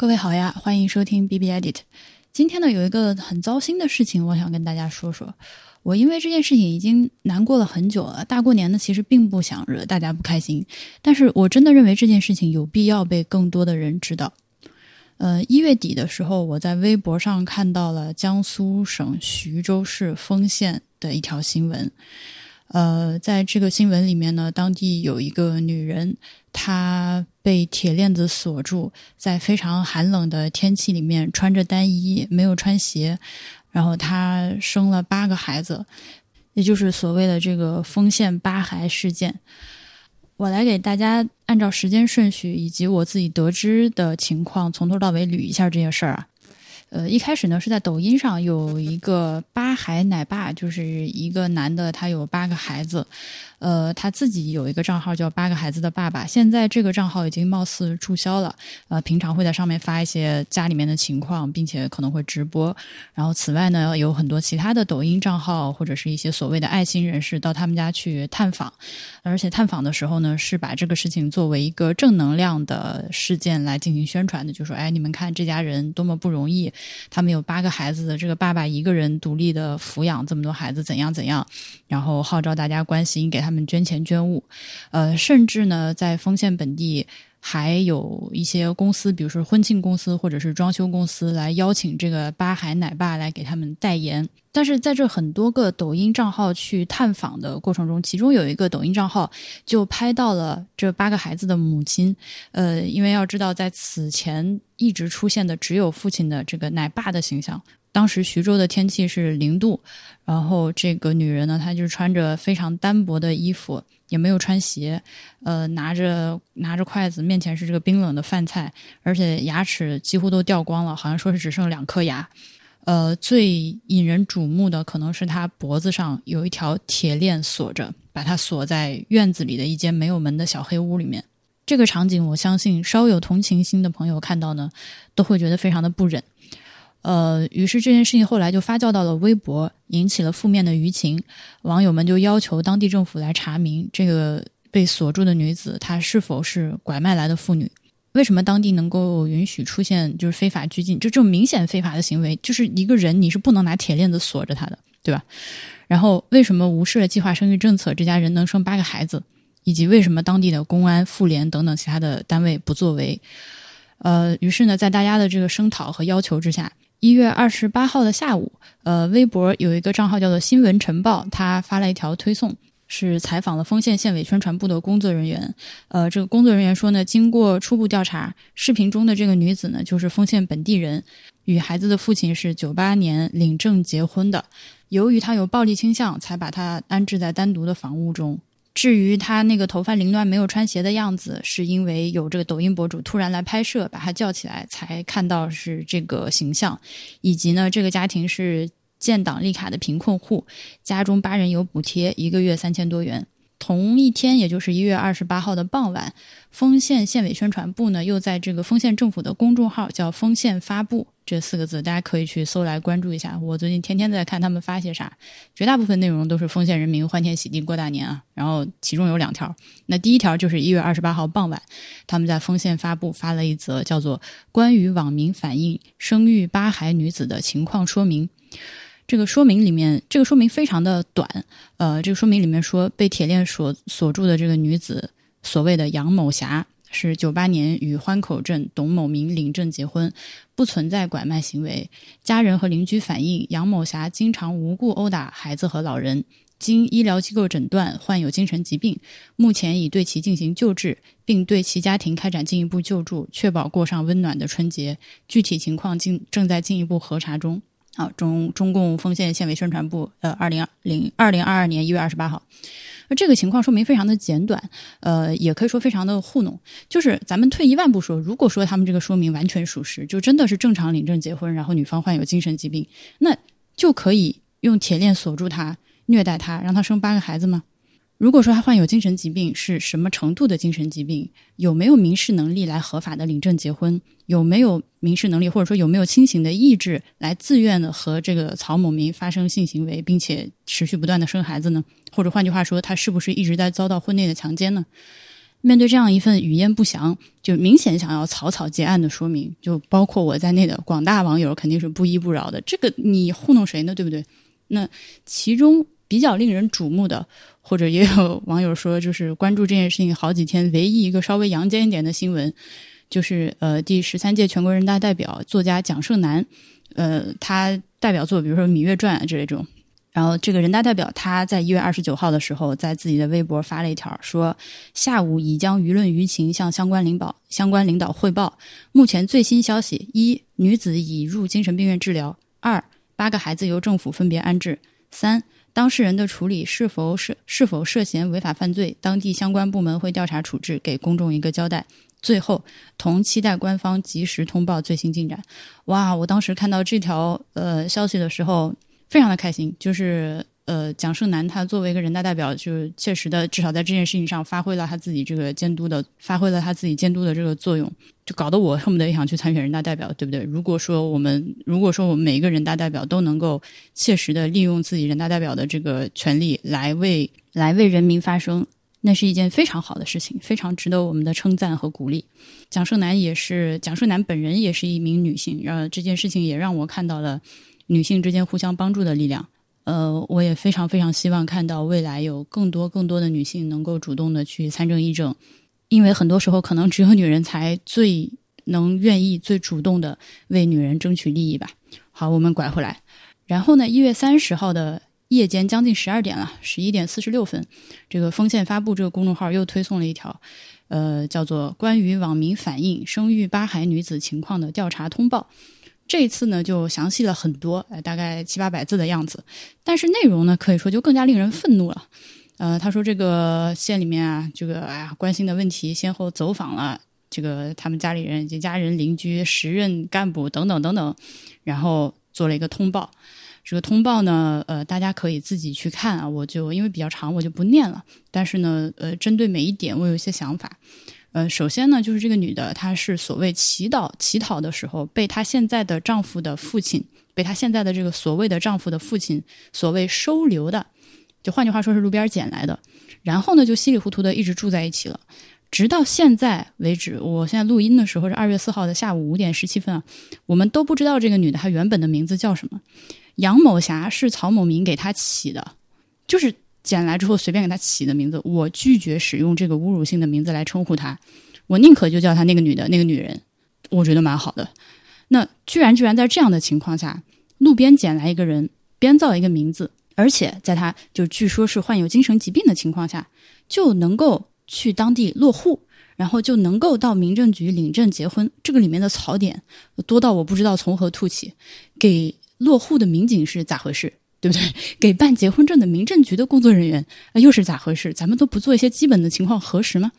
各位好呀，欢迎收听 B B Edit。今天呢，有一个很糟心的事情，我想跟大家说说。我因为这件事情已经难过了很久了。大过年的，其实并不想惹大家不开心，但是我真的认为这件事情有必要被更多的人知道。呃，一月底的时候，我在微博上看到了江苏省徐州市丰县的一条新闻。呃，在这个新闻里面呢，当地有一个女人，她被铁链子锁住，在非常寒冷的天气里面穿着单衣，没有穿鞋，然后她生了八个孩子，也就是所谓的这个丰县八孩事件。我来给大家按照时间顺序以及我自己得知的情况，从头到尾捋一下这些事儿啊。呃，一开始呢是在抖音上有一个八孩奶爸，就是一个男的，他有八个孩子，呃，他自己有一个账号叫八个孩子的爸爸。现在这个账号已经貌似注销了，呃，平常会在上面发一些家里面的情况，并且可能会直播。然后此外呢，有很多其他的抖音账号或者是一些所谓的爱心人士到他们家去探访，而且探访的时候呢，是把这个事情作为一个正能量的事件来进行宣传的，就说，哎，你们看这家人多么不容易。他们有八个孩子的这个爸爸一个人独立的抚养这么多孩子，怎样怎样？然后号召大家关心，给他他们捐钱捐物。呃，甚至呢，在丰县本地还有一些公司，比如说婚庆公司或者是装修公司，来邀请这个八孩奶爸来给他们代言。但是在这很多个抖音账号去探访的过程中，其中有一个抖音账号就拍到了这八个孩子的母亲。呃，因为要知道，在此前一直出现的只有父亲的这个奶爸的形象。当时徐州的天气是零度，然后这个女人呢，她就穿着非常单薄的衣服，也没有穿鞋，呃，拿着拿着筷子，面前是这个冰冷的饭菜，而且牙齿几乎都掉光了，好像说是只剩两颗牙。呃，最引人瞩目的可能是她脖子上有一条铁链锁着，把她锁在院子里的一间没有门的小黑屋里面。这个场景，我相信稍有同情心的朋友看到呢，都会觉得非常的不忍。呃，于是这件事情后来就发酵到了微博，引起了负面的舆情。网友们就要求当地政府来查明这个被锁住的女子她是否是拐卖来的妇女。为什么当地能够允许出现就是非法拘禁？就这种明显非法的行为，就是一个人你是不能拿铁链子锁着他的，对吧？然后为什么无视了计划生育政策，这家人能生八个孩子？以及为什么当地的公安、妇联等等其他的单位不作为？呃，于是呢，在大家的这个声讨和要求之下。一月二十八号的下午，呃，微博有一个账号叫做“新闻晨报”，他发了一条推送，是采访了丰县县委宣传部的工作人员。呃，这个工作人员说呢，经过初步调查，视频中的这个女子呢，就是丰县本地人，与孩子的父亲是九八年领证结婚的。由于她有暴力倾向，才把她安置在单独的房屋中。至于他那个头发凌乱、没有穿鞋的样子，是因为有这个抖音博主突然来拍摄，把他叫起来，才看到是这个形象。以及呢，这个家庭是建档立卡的贫困户，家中八人有补贴，一个月三千多元。同一天，也就是一月二十八号的傍晚，丰县县委宣传部呢，又在这个丰县政府的公众号叫“丰县发布”这四个字，大家可以去搜来关注一下。我最近天天在看他们发些啥，绝大部分内容都是丰县人民欢天喜地过大年啊。然后其中有两条，那第一条就是一月二十八号傍晚，他们在丰县发布发了一则叫做《关于网民反映生育八孩女子的情况说明》。这个说明里面，这个说明非常的短。呃，这个说明里面说，被铁链锁锁住的这个女子，所谓的杨某霞，是九八年与欢口镇董某明领证结婚，不存在拐卖行为。家人和邻居反映，杨某霞经常无故殴打孩子和老人，经医疗机构诊断患有精神疾病，目前已对其进行救治，并对其家庭开展进一步救助，确保过上温暖的春节。具体情况进正在进一步核查中。啊，中中共丰县县委宣传部，呃，二零零二零二二年一月二十八号，那这个情况说明非常的简短，呃，也可以说非常的糊弄。就是咱们退一万步说，如果说他们这个说明完全属实，就真的是正常领证结婚，然后女方患有精神疾病，那就可以用铁链锁住他，虐待他，让他生八个孩子吗？如果说他患有精神疾病，是什么程度的精神疾病？有没有民事能力来合法的领证结婚？有没有民事能力，或者说有没有清醒的意志来自愿的和这个曹某明发生性行为，并且持续不断的生孩子呢？或者换句话说，他是不是一直在遭到婚内的强奸呢？面对这样一份语焉不详，就明显想要草草结案的说明，就包括我在内的广大网友肯定是不依不饶的。这个你糊弄谁呢？对不对？那其中比较令人瞩目的，或者也有网友说，就是关注这件事情好几天，唯一一个稍微阳间一点的新闻，就是呃，第十三届全国人大代表作家蒋胜男，呃，他代表作比如说《芈月传》之类这种。然后，这个人大代表他在一月二十九号的时候，在自己的微博发了一条，说下午已将舆论舆情向相关领导、相关领导汇报。目前最新消息：一、女子已入精神病院治疗；二、八个孩子由政府分别安置；三、当事人的处理是否涉是否涉嫌违法犯罪，当地相关部门会调查处置，给公众一个交代。最后，同期待官方及时通报最新进展。哇！我当时看到这条呃消息的时候。非常的开心，就是呃，蒋胜男他作为一个人大代表，就是切实的，至少在这件事情上发挥了他自己这个监督的，发挥了他自己监督的这个作用，就搞得我恨不得也想去参选人大代表，对不对？如果说我们，如果说我们每一个人大代表都能够切实的利用自己人大代表的这个权利来为来为人民发声，那是一件非常好的事情，非常值得我们的称赞和鼓励。蒋胜男也是，蒋胜男本人也是一名女性，让这件事情也让我看到了。女性之间互相帮助的力量，呃，我也非常非常希望看到未来有更多更多的女性能够主动的去参政议政，因为很多时候可能只有女人才最能愿意、最主动的为女人争取利益吧。好，我们拐回来，然后呢，一月三十号的夜间将近十二点了，十一点四十六分，这个丰县发布这个公众号又推送了一条，呃，叫做《关于网民反映生育八孩女子情况的调查通报》。这一次呢，就详细了很多，大概七八百字的样子。但是内容呢，可以说就更加令人愤怒了。呃，他说这个县里面啊，这个哎呀，关心的问题先后走访了这个他们家里人以及家人、邻居、时任干部等等等等，然后做了一个通报。这个通报呢，呃，大家可以自己去看啊，我就因为比较长，我就不念了。但是呢，呃，针对每一点，我有一些想法。呃，首先呢，就是这个女的，她是所谓祈祷乞讨的时候，被她现在的丈夫的父亲，被她现在的这个所谓的丈夫的父亲所谓收留的，就换句话说是路边捡来的。然后呢，就稀里糊涂的一直住在一起了，直到现在为止。我现在录音的时候是二月四号的下午五点十七分啊，我们都不知道这个女的她原本的名字叫什么。杨某霞是曹某明给她起的，就是。捡来之后随便给他起的名字，我拒绝使用这个侮辱性的名字来称呼他，我宁可就叫他那个女的那个女人，我觉得蛮好的。那居然居然在这样的情况下，路边捡来一个人编造一个名字，而且在他就据说是患有精神疾病的情况下，就能够去当地落户，然后就能够到民政局领证结婚，这个里面的槽点多到我不知道从何吐起。给落户的民警是咋回事？对不对？给办结婚证的民政局的工作人员那，又是咋回事？咱们都不做一些基本的情况核实吗？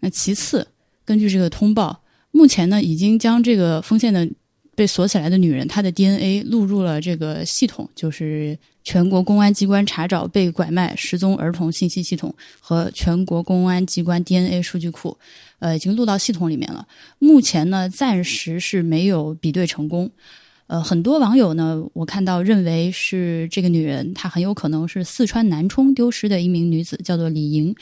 那其次，根据这个通报，目前呢，已经将这个丰县的被锁起来的女人她的 DNA 录入了这个系统，就是全国公安机关查找被拐卖失踪儿童信息系统和全国公安机关 DNA 数据库，呃，已经录到系统里面了。目前呢，暂时是没有比对成功。呃，很多网友呢，我看到认为是这个女人，她很有可能是四川南充丢失的一名女子，叫做李莹。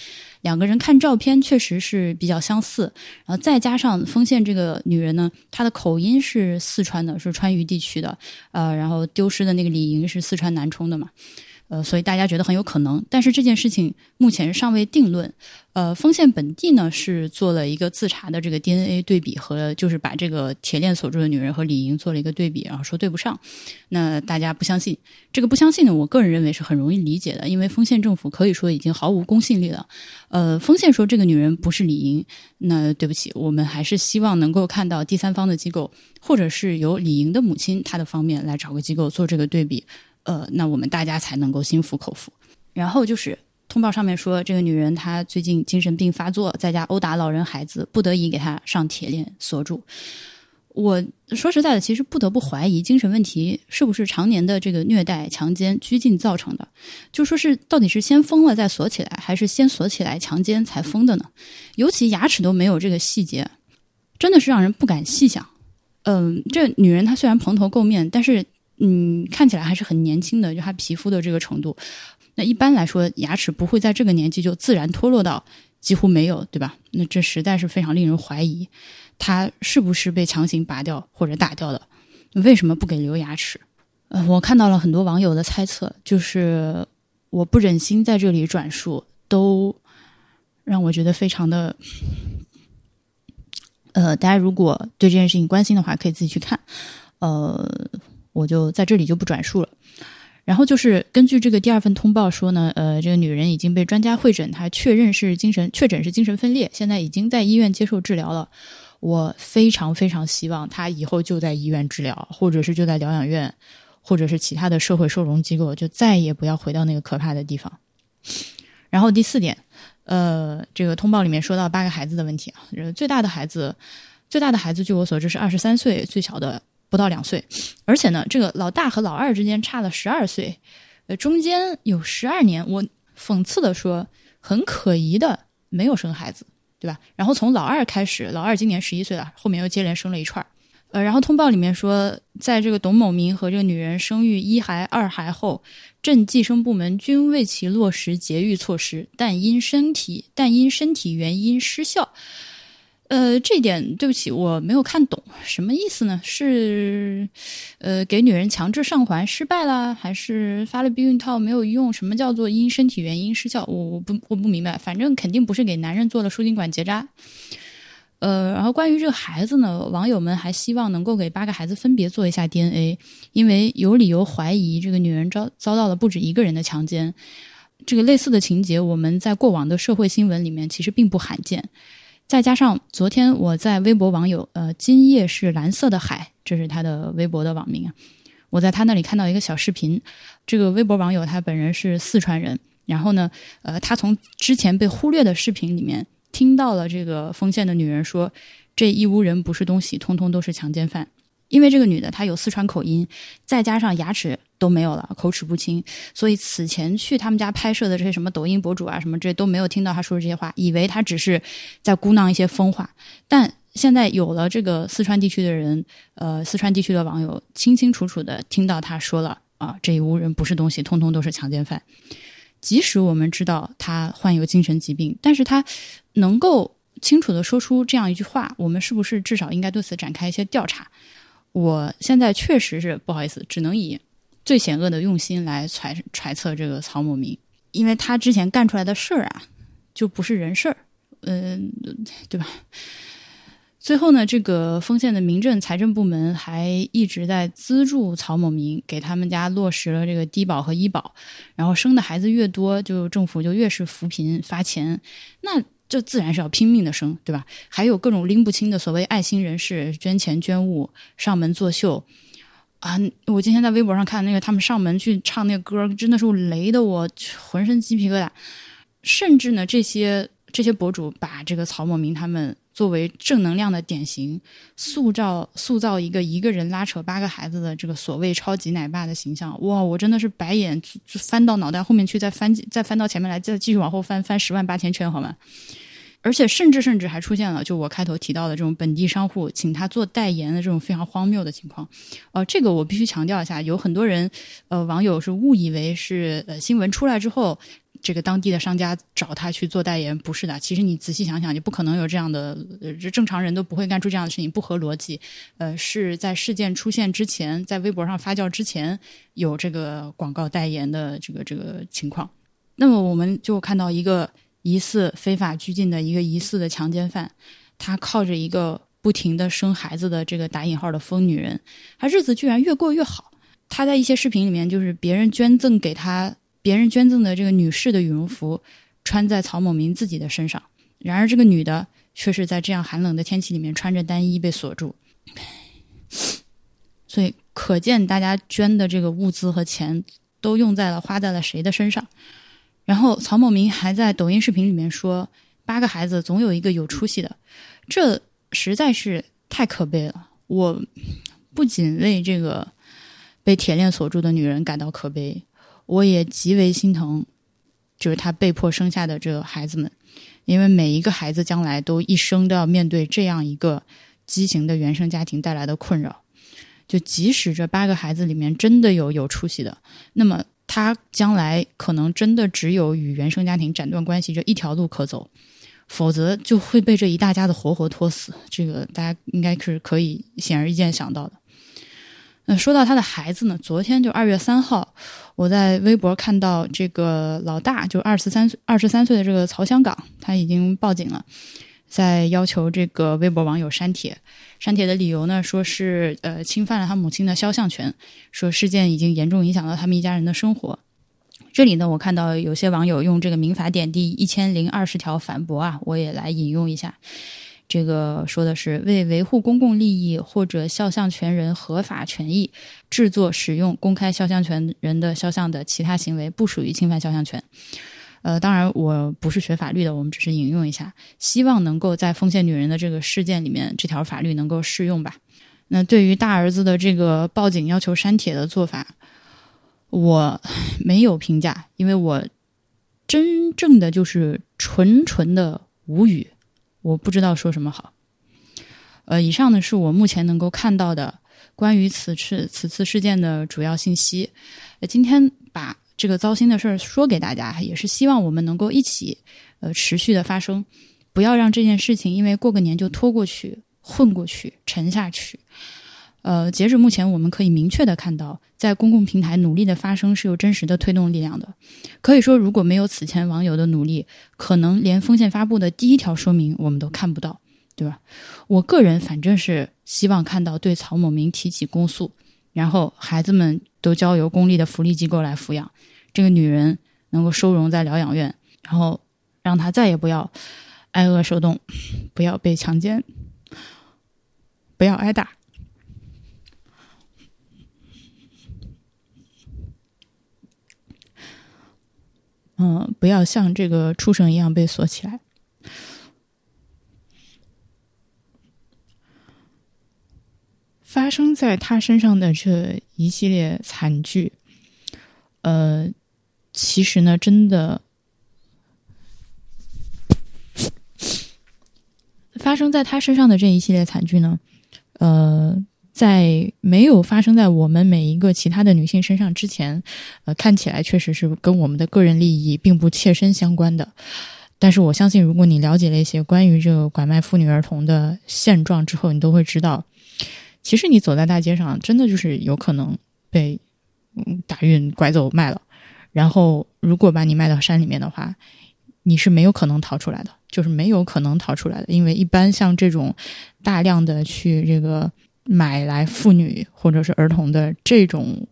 两个人看照片确实是比较相似，然后再加上丰县这个女人呢，她的口音是四川的，是川渝地区的，呃，然后丢失的那个李莹是四川南充的嘛。呃，所以大家觉得很有可能，但是这件事情目前尚未定论。呃，丰县本地呢是做了一个自查的这个 DNA 对比，和就是把这个铁链锁住的女人和李莹做了一个对比，然后说对不上。那大家不相信，这个不相信呢？我个人认为是很容易理解的，因为丰县政府可以说已经毫无公信力了。呃，丰县说这个女人不是李莹，那对不起，我们还是希望能够看到第三方的机构，或者是由李莹的母亲她的方面来找个机构做这个对比。呃，那我们大家才能够心服口服。然后就是通报上面说，这个女人她最近精神病发作，在家殴打老人孩子，不得已给她上铁链锁住。我说实在的，其实不得不怀疑精神问题是不是常年的这个虐待、强奸、拘禁造成的。就说是到底是先封了再锁起来，还是先锁起来强奸才封的呢？尤其牙齿都没有这个细节，真的是让人不敢细想。嗯，这女人她虽然蓬头垢面，但是。嗯，看起来还是很年轻的，就他皮肤的这个程度。那一般来说，牙齿不会在这个年纪就自然脱落到几乎没有，对吧？那这实在是非常令人怀疑，他是不是被强行拔掉或者打掉的？为什么不给留牙齿？呃，我看到了很多网友的猜测，就是我不忍心在这里转述，都让我觉得非常的。呃，大家如果对这件事情关心的话，可以自己去看。呃，我就在这里就不转述了。然后就是根据这个第二份通报说呢，呃，这个女人已经被专家会诊，她确认是精神确诊是精神分裂，现在已经在医院接受治疗了。我非常非常希望她以后就在医院治疗，或者是就在疗养院，或者是其他的社会收容机构，就再也不要回到那个可怕的地方。然后第四点。呃，这个通报里面说到八个孩子的问题啊，最大的孩子，最大的孩子，据我所知是二十三岁，最小的不到两岁，而且呢，这个老大和老二之间差了十二岁，呃，中间有十二年，我讽刺的说，很可疑的没有生孩子，对吧？然后从老二开始，老二今年十一岁了，后面又接连生了一串儿。呃，然后通报里面说，在这个董某明和这个女人生育一孩、二孩后，镇计生部门均为其落实节育措施，但因身体但因身体原因失效。呃，这点对不起，我没有看懂，什么意思呢？是呃，给女人强制上环失败了，还是发了避孕套没有用？什么叫做因身体原因失效？我我不我不明白，反正肯定不是给男人做了输精管结扎。呃，然后关于这个孩子呢，网友们还希望能够给八个孩子分别做一下 DNA，因为有理由怀疑这个女人遭遭到了不止一个人的强奸。这个类似的情节，我们在过往的社会新闻里面其实并不罕见。再加上昨天我在微博网友呃，今夜是蓝色的海，这是他的微博的网名啊，我在他那里看到一个小视频。这个微博网友他本人是四川人，然后呢，呃，他从之前被忽略的视频里面。听到了这个丰县的女人说：“这一屋人不是东西，通通都是强奸犯。”因为这个女的她有四川口音，再加上牙齿都没有了，口齿不清，所以此前去他们家拍摄的这些什么抖音博主啊什么这都没有听到她说的这些话，以为她只是在咕囔一些疯话。但现在有了这个四川地区的人，呃，四川地区的网友清清楚楚的听到她说了：“啊，这一屋人不是东西，通通都是强奸犯。”即使我们知道他患有精神疾病，但是他能够清楚的说出这样一句话，我们是不是至少应该对此展开一些调查？我现在确实是不好意思，只能以最险恶的用心来揣揣测这个曹某明，因为他之前干出来的事儿啊，就不是人事儿，嗯，对吧？最后呢，这个丰县的民政财政部门还一直在资助曹某明，给他们家落实了这个低保和医保，然后生的孩子越多，就政府就越是扶贫发钱，那这自然是要拼命的生，对吧？还有各种拎不清的所谓爱心人士捐钱捐物上门作秀，啊，我今天在微博上看那个他们上门去唱那个歌，真的是雷的我浑身鸡皮疙瘩，甚至呢，这些这些博主把这个曹某明他们。作为正能量的典型，塑造塑造一个一个人拉扯八个孩子的这个所谓超级奶爸的形象，哇！我真的是白眼翻到脑袋后面去，再翻再翻到前面来，再继续往后翻翻十万八千圈，好吗？而且甚至甚至还出现了，就我开头提到的这种本地商户请他做代言的这种非常荒谬的情况。呃，这个我必须强调一下，有很多人呃网友是误以为是呃新闻出来之后。这个当地的商家找他去做代言，不是的。其实你仔细想想，你不可能有这样的，这正常人都不会干出这样的事情，不合逻辑。呃，是在事件出现之前，在微博上发酵之前，有这个广告代言的这个这个情况。那么我们就看到一个疑似非法拘禁的一个疑似的强奸犯，他靠着一个不停的生孩子的这个打引号的疯女人，他日子居然越过越好。他在一些视频里面，就是别人捐赠给他。别人捐赠的这个女士的羽绒服，穿在曹某明自己的身上。然而，这个女的却是在这样寒冷的天气里面穿着单衣被锁住。所以，可见大家捐的这个物资和钱都用在了花在了谁的身上。然后，曹某明还在抖音视频里面说：“八个孩子总有一个有出息的。”这实在是太可悲了。我不仅为这个被铁链锁住的女人感到可悲。我也极为心疼，就是他被迫生下的这个孩子们，因为每一个孩子将来都一生都要面对这样一个畸形的原生家庭带来的困扰。就即使这八个孩子里面真的有有出息的，那么他将来可能真的只有与原生家庭斩断关系这一条路可走。否则就会被这一大家子活活拖死。这个大家应该是可以显而易见想到的。那说到他的孩子呢，昨天就二月三号，我在微博看到这个老大，就二十三岁二十三岁的这个曹香港，他已经报警了，在要求这个微博网友删帖。删帖的理由呢，说是呃侵犯了他母亲的肖像权，说事件已经严重影响到他们一家人的生活。这里呢，我看到有些网友用这个民法典第一千零二十条反驳啊，我也来引用一下。这个说的是为维护公共利益或者肖像权人合法权益，制作、使用公开肖像权人的肖像的其他行为，不属于侵犯肖像权。呃，当然我不是学法律的，我们只是引用一下，希望能够在奉献女人的这个事件里面，这条法律能够适用吧。那对于大儿子的这个报警要求删帖的做法，我没有评价，因为我真正的就是纯纯的无语。我不知道说什么好。呃，以上呢是我目前能够看到的关于此次此次事件的主要信息。今天把这个糟心的事儿说给大家，也是希望我们能够一起呃持续的发生，不要让这件事情因为过个年就拖过去、混过去、沉下去。呃，截止目前，我们可以明确的看到，在公共平台努力的发生是有真实的推动力量的。可以说，如果没有此前网友的努力，可能连风险发布的第一条说明我们都看不到，对吧？我个人反正是希望看到对曹某明提起公诉，然后孩子们都交由公立的福利机构来抚养，这个女人能够收容在疗养院，然后让她再也不要挨饿受冻，不要被强奸，不要挨打。嗯，不要像这个畜生一样被锁起来。发生在他身上的这一系列惨剧，呃，其实呢，真的发生在他身上的这一系列惨剧呢，呃。在没有发生在我们每一个其他的女性身上之前，呃，看起来确实是跟我们的个人利益并不切身相关的。但是我相信，如果你了解了一些关于这个拐卖妇女儿童的现状之后，你都会知道，其实你走在大街上，真的就是有可能被嗯打晕、拐走、卖了。然后，如果把你卖到山里面的话，你是没有可能逃出来的，就是没有可能逃出来的，因为一般像这种大量的去这个。买来妇女或者是儿童的这种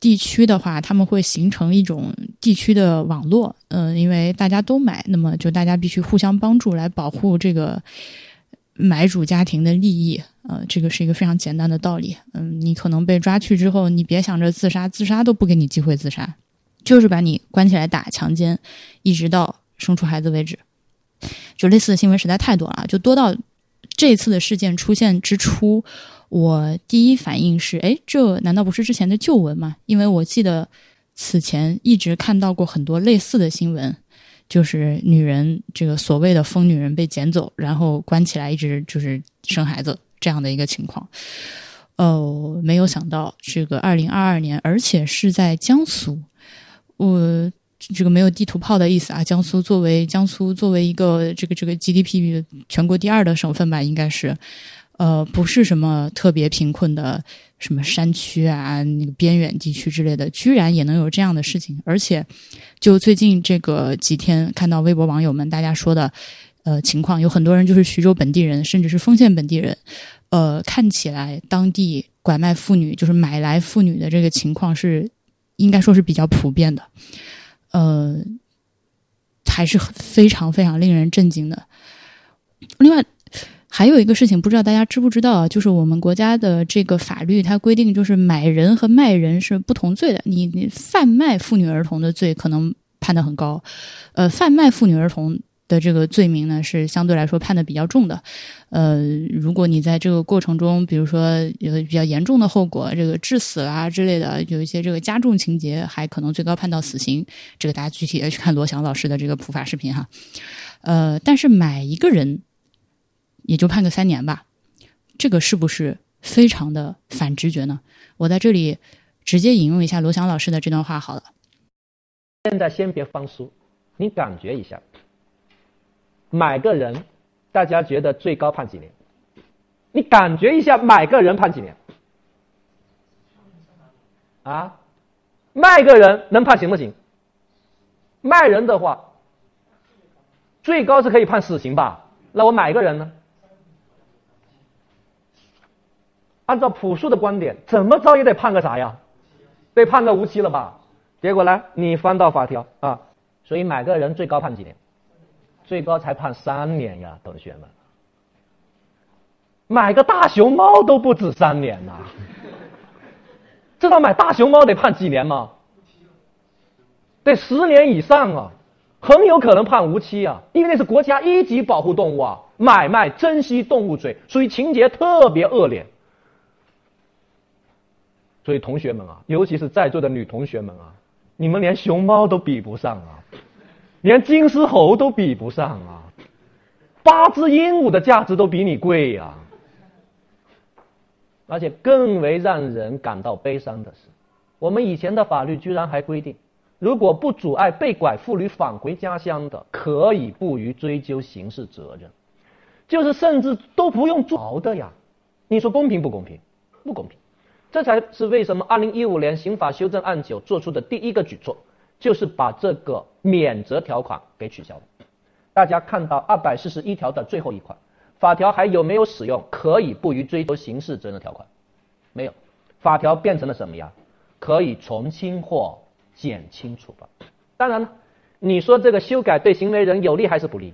地区的话，他们会形成一种地区的网络。嗯，因为大家都买，那么就大家必须互相帮助来保护这个买主家庭的利益。呃，这个是一个非常简单的道理。嗯，你可能被抓去之后，你别想着自杀，自杀都不给你机会自杀，就是把你关起来打、强奸，一直到生出孩子为止。就类似的新闻实在太多了，就多到。这次的事件出现之初，我第一反应是：哎，这难道不是之前的旧闻吗？因为我记得此前一直看到过很多类似的新闻，就是女人这个所谓的疯女人被捡走，然后关起来，一直就是生孩子这样的一个情况。哦，没有想到这个二零二二年，而且是在江苏，我。这个没有地图炮的意思啊！江苏作为江苏作为一个这个这个 GDP 全国第二的省份吧，应该是，呃，不是什么特别贫困的什么山区啊，那个边远地区之类的，居然也能有这样的事情。而且，就最近这个几天看到微博网友们大家说的，呃，情况有很多人就是徐州本地人，甚至是丰县本地人，呃，看起来当地拐卖妇女就是买来妇女的这个情况是应该说是比较普遍的。呃，还是非常非常令人震惊的。另外，还有一个事情，不知道大家知不知道啊？就是我们国家的这个法律，它规定就是买人和卖人是不同罪的。你你贩卖妇女儿童的罪可能判的很高，呃，贩卖妇女儿童。的这个罪名呢，是相对来说判的比较重的。呃，如果你在这个过程中，比如说有比较严重的后果，这个致死啊之类的，有一些这个加重情节，还可能最高判到死刑。这个大家具体的去看罗翔老师的这个普法视频哈。呃，但是买一个人也就判个三年吧，这个是不是非常的反直觉呢？我在这里直接引用一下罗翔老师的这段话好了。现在先别放书，你感觉一下。买个人，大家觉得最高判几年？你感觉一下，买个人判几年？啊，卖个人能判行不行？卖人的话，最高是可以判死刑吧？那我买个人呢？按照朴素的观点，怎么着也得判个啥呀？被判个无期了吧？结果呢？你翻到法条啊，所以买个人最高判几年？最高才判三年呀，同学们。买个大熊猫都不止三年呐！知道买大熊猫得判几年吗？得十年以上啊，很有可能判无期啊，因为那是国家一级保护动物啊，买卖珍稀动物罪，所以情节特别恶劣。所以同学们啊，尤其是在座的女同学们啊，你们连熊猫都比不上啊，连金丝猴都比不上啊，八只鹦鹉的价值都比你贵呀。而且更为让人感到悲伤的是，我们以前的法律居然还规定，如果不阻碍被拐妇女返回家乡的，可以不予追究刑事责任，就是甚至都不用坐牢的呀。你说公平不公平？不公平。这才是为什么二零一五年刑法修正案九做出的第一个举措，就是把这个免责条款给取消了。大家看到二百四十一条的最后一款，法条还有没有使用可以不予追究刑事责任的条款？没有，法条变成了什么呀？可以从轻或减轻处罚。当然了，你说这个修改对行为人有利还是不利？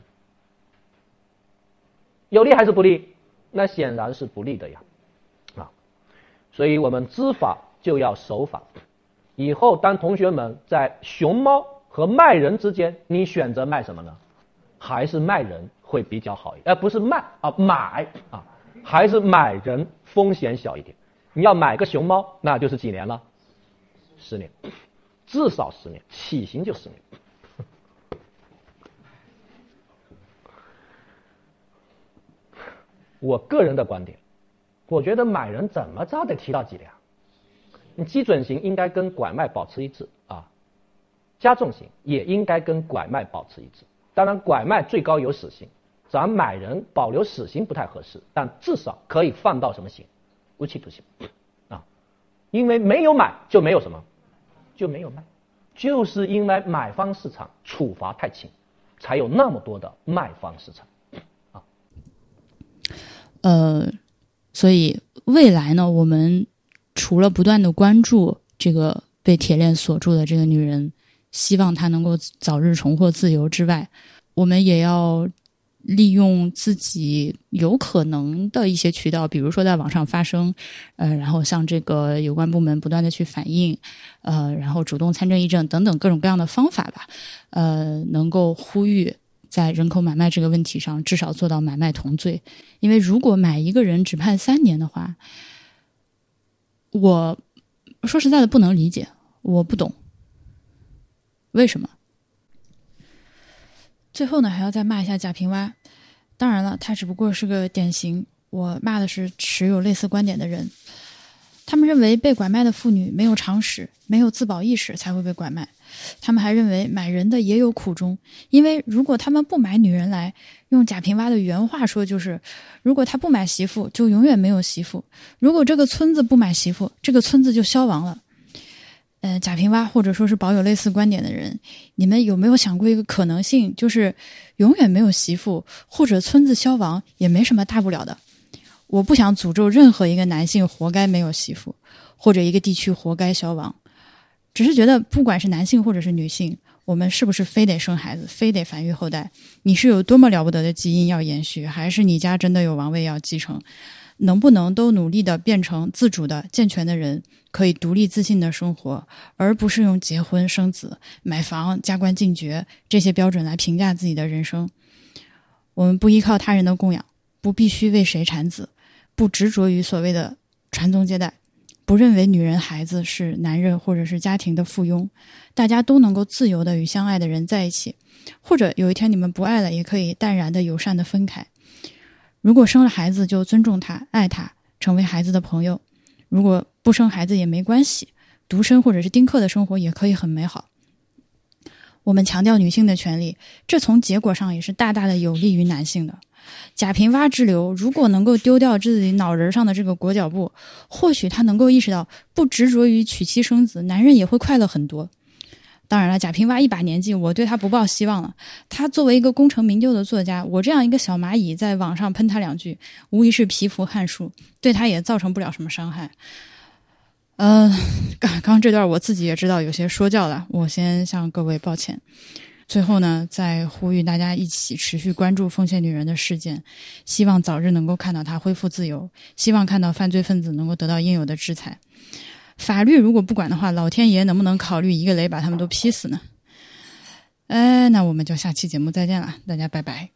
有利还是不利？那显然是不利的呀。所以我们知法就要守法。以后当同学们在熊猫和卖人之间，你选择卖什么呢？还是卖人会比较好一点？而不是卖啊，买啊，还是买人风险小一点。你要买个熊猫，那就是几年了？十年，至少十年，起刑就十年。我个人的观点。我觉得买人怎么着得提到几年？你基准刑应该跟拐卖保持一致啊，加重刑也应该跟拐卖保持一致。当然，拐卖最高有死刑，咱买人保留死刑不太合适，但至少可以放到什么刑？无期徒刑啊！因为没有买就没有什么，就没有卖，就是因为买方市场处罚太轻，才有那么多的卖方市场啊。呃。所以未来呢，我们除了不断的关注这个被铁链锁住的这个女人，希望她能够早日重获自由之外，我们也要利用自己有可能的一些渠道，比如说在网上发声，呃，然后向这个有关部门不断的去反映，呃，然后主动参政议政等等各种各样的方法吧，呃，能够呼吁。在人口买卖这个问题上，至少做到买卖同罪。因为如果买一个人只判三年的话，我说实在的不能理解，我不懂为什么。最后呢，还要再骂一下贾平凹。当然了，他只不过是个典型。我骂的是持有类似观点的人。他们认为被拐卖的妇女没有常识、没有自保意识才会被拐卖。他们还认为买人的也有苦衷，因为如果他们不买女人来，用贾平凹的原话说就是：如果他不买媳妇，就永远没有媳妇；如果这个村子不买媳妇，这个村子就消亡了。呃，贾平凹或者说是保有类似观点的人，你们有没有想过一个可能性，就是永远没有媳妇，或者村子消亡也没什么大不了的？我不想诅咒任何一个男性活该没有媳妇，或者一个地区活该消亡，只是觉得不管是男性或者是女性，我们是不是非得生孩子，非得繁育后代？你是有多么了不得的基因要延续，还是你家真的有王位要继承？能不能都努力的变成自主的、健全的人，可以独立自信的生活，而不是用结婚、生子、买房、加官进爵这些标准来评价自己的人生？我们不依靠他人的供养，不必须为谁产子。不执着于所谓的传宗接代，不认为女人孩子是男人或者是家庭的附庸，大家都能够自由的与相爱的人在一起，或者有一天你们不爱了，也可以淡然的、友善的分开。如果生了孩子，就尊重他、爱他，成为孩子的朋友；如果不生孩子也没关系，独身或者是丁克的生活也可以很美好。我们强调女性的权利，这从结果上也是大大的有利于男性的。贾平凹之流如果能够丢掉自己脑仁上的这个裹脚布，或许他能够意识到，不执着于娶妻生子，男人也会快乐很多。当然了，贾平凹一把年纪，我对他不抱希望了。他作为一个功成名就的作家，我这样一个小蚂蚁在网上喷他两句，无疑是蚍蜉撼树，对他也造成不了什么伤害。嗯，刚刚这段我自己也知道有些说教了，我先向各位抱歉。最后呢，再呼吁大家一起持续关注奉献女人的事件，希望早日能够看到她恢复自由，希望看到犯罪分子能够得到应有的制裁。法律如果不管的话，老天爷能不能考虑一个雷把他们都劈死呢？哎，那我们就下期节目再见了，大家拜拜。